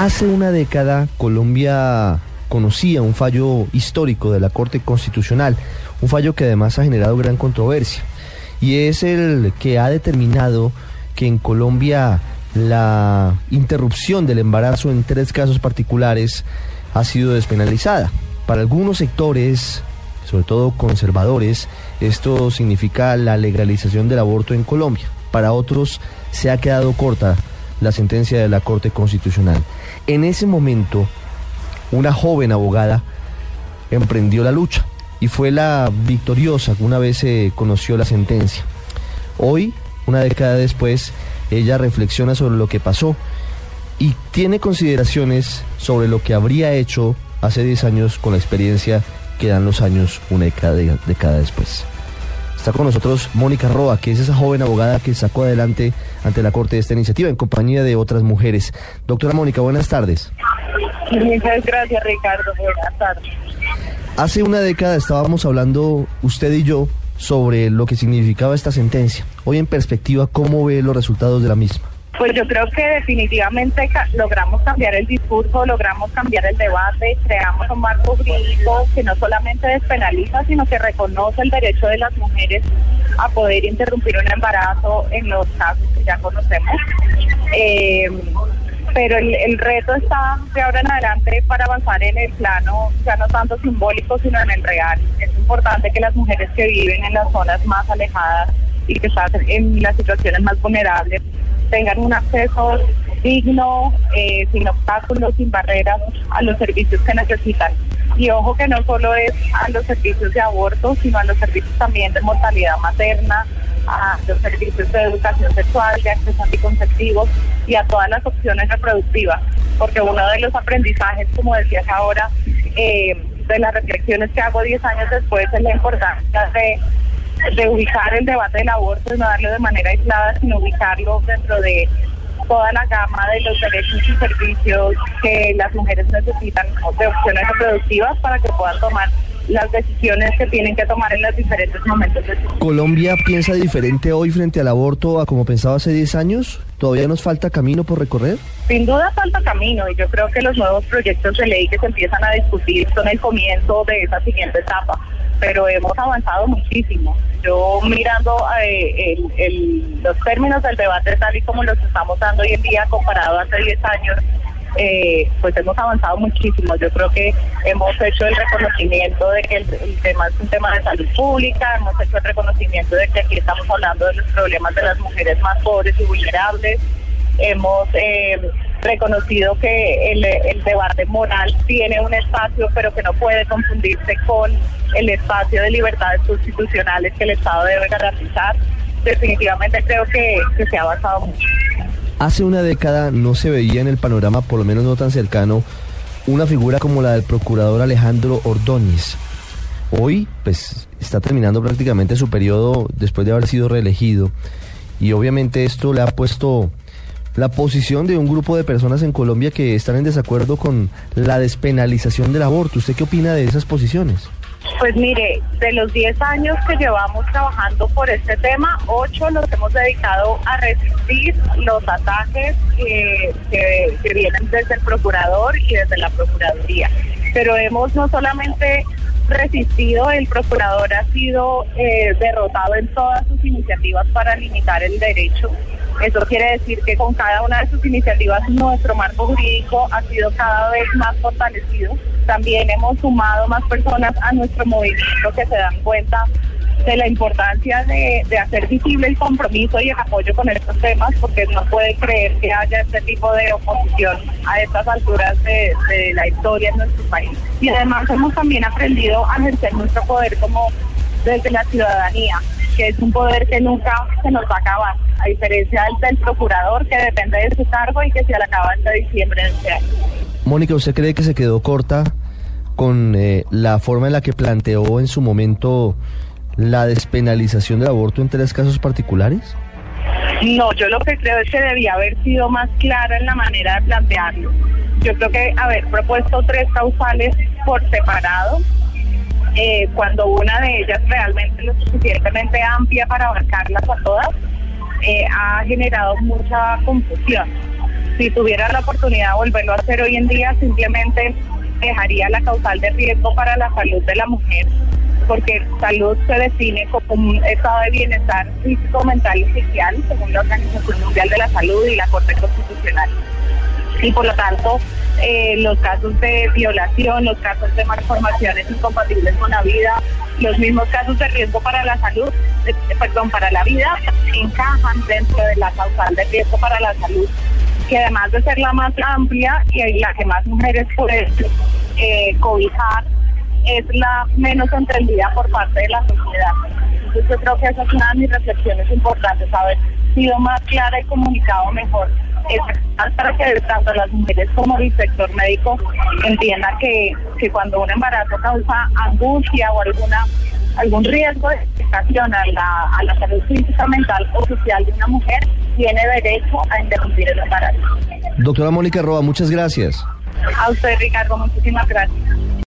Hace una década, Colombia conocía un fallo histórico de la Corte Constitucional, un fallo que además ha generado gran controversia, y es el que ha determinado que en Colombia la interrupción del embarazo en tres casos particulares ha sido despenalizada. Para algunos sectores, sobre todo conservadores, esto significa la legalización del aborto en Colombia. Para otros se ha quedado corta la sentencia de la Corte Constitucional. En ese momento, una joven abogada emprendió la lucha y fue la victoriosa una vez se conoció la sentencia. Hoy, una década después, ella reflexiona sobre lo que pasó y tiene consideraciones sobre lo que habría hecho hace 10 años con la experiencia que dan los años una década, década después. Está con nosotros Mónica Roa, que es esa joven abogada que sacó adelante ante la Corte esta iniciativa en compañía de otras mujeres. Doctora Mónica, buenas tardes. Muchas gracias, Ricardo. Buenas tardes. Hace una década estábamos hablando usted y yo sobre lo que significaba esta sentencia. Hoy en perspectiva, ¿cómo ve los resultados de la misma? Pues yo creo que definitivamente logramos cambiar el discurso, logramos cambiar el debate, creamos un marco jurídico que no solamente despenaliza, sino que reconoce el derecho de las mujeres a poder interrumpir un embarazo en los casos que ya conocemos. Eh, pero el, reto está de ahora en adelante para avanzar en el plano ya no tanto simbólico, sino en el real. Es importante que las mujeres que viven en las zonas más alejadas y que están en las situaciones más vulnerables tengan un acceso digno, eh, sin obstáculos, sin barreras a los servicios que necesitan. Y ojo que no solo es a los servicios de aborto, sino a los servicios también de mortalidad materna, a los servicios de educación sexual, de acceso anticonceptivos y a todas las opciones reproductivas. Porque uno de los aprendizajes, como decías ahora, eh, de las reflexiones que hago 10 años después es la importancia de de ubicar el debate del aborto y no darlo de manera aislada, sino ubicarlo dentro de toda la gama de los derechos y servicios que las mujeres necesitan de opciones reproductivas para que puedan tomar las decisiones que tienen que tomar en los diferentes momentos de su vida. ¿Colombia piensa diferente hoy frente al aborto a como pensaba hace 10 años? ¿Todavía nos falta camino por recorrer? Sin duda falta camino y yo creo que los nuevos proyectos de ley que se empiezan a discutir son el comienzo de esa siguiente etapa, pero hemos avanzado muchísimo. Yo mirando eh, los términos del debate tal y como los estamos dando hoy en día comparado hace 10 años, eh, pues hemos avanzado muchísimo. Yo creo que hemos hecho el reconocimiento de que el, tema es un tema de salud pública, hemos hecho el reconocimiento de que aquí estamos hablando de los problemas de las mujeres más pobres y vulnerables, hemos eh, reconocido que el, el debate moral tiene un espacio, pero que no puede confundirse con el espacio de libertades constitucionales que el Estado debe garantizar. Definitivamente creo que, que se ha avanzado mucho. Hace una década no se veía en el panorama, por lo menos no tan cercano, una figura como la del procurador Alejandro Ordóñez. Hoy, pues, está terminando prácticamente su periodo después de haber sido reelegido. Y obviamente esto le ha puesto la posición de un grupo de personas en Colombia que están en desacuerdo con la despenalización del aborto. ¿Usted qué opina de esas posiciones? Pues mire, de los 10 años que llevamos trabajando por este tema, 8 los hemos dedicado a resistir los ataques que, vienen desde el procurador y desde la Procuraduría. Pero hemos no solamente resistido, el procurador ha sido eh, derrotado en todas sus iniciativas para limitar el derecho. Eso quiere decir que con cada una de sus iniciativas nuestro marco jurídico ha sido cada vez más fortalecido también hemos sumado más personas a nuestro movimiento que se dan cuenta de la importancia de, hacer visible el compromiso y el apoyo con estos temas, porque no puede creer que haya este tipo de oposición a estas alturas de, de la historia en nuestro país. Y además hemos también aprendido a ejercer nuestro poder como desde la ciudadanía que es un poder que nunca se nos va a acabar, a diferencia del, procurador que depende de su cargo y que se le acaba hasta diciembre de este año. Mónica, ¿usted cree que se quedó corta con eh, la forma en la que planteó en su momento la despenalización del aborto en tres casos particulares? No, yo lo que creo es que debía haber sido más clara en la manera de plantearlo. Yo creo que haber propuesto tres causales por separado, eh, cuando una de ellas realmente lo suficientemente amplia para abarcarlas a todas, eh, ha generado mucha confusión. Si tuviera la oportunidad de volverlo a hacer hoy en día, simplemente dejaría la causal de riesgo para la salud de la mujer porque salud se define como un estado de bienestar físico, mental y social, según la Organización Mundial de la Salud y la Corte Constitucional. Y por lo tanto, eh, los casos de violación, los casos de malformaciones incompatibles con la vida, los mismos casos de riesgo para la salud, eh, perdón, para la vida, encajan dentro de la causal de riesgo para la salud, que además de ser la más amplia y la que más mujeres pueden eh, cobijar, es la menos entendida por parte de la sociedad. Entonces yo creo que esa es una de mis reflexiones importantes, haber sido más clara y comunicado mejor. Es para que tanto las mujeres como el sector médico entienda que, que cuando un embarazo causa angustia o alguna algún riesgo de afectación a la, a la salud física, mental o social de una mujer, tiene derecho a interrumpir el embarazo. Doctora Mónica Roa, muchas gracias. A usted, Ricardo, muchísimas gracias.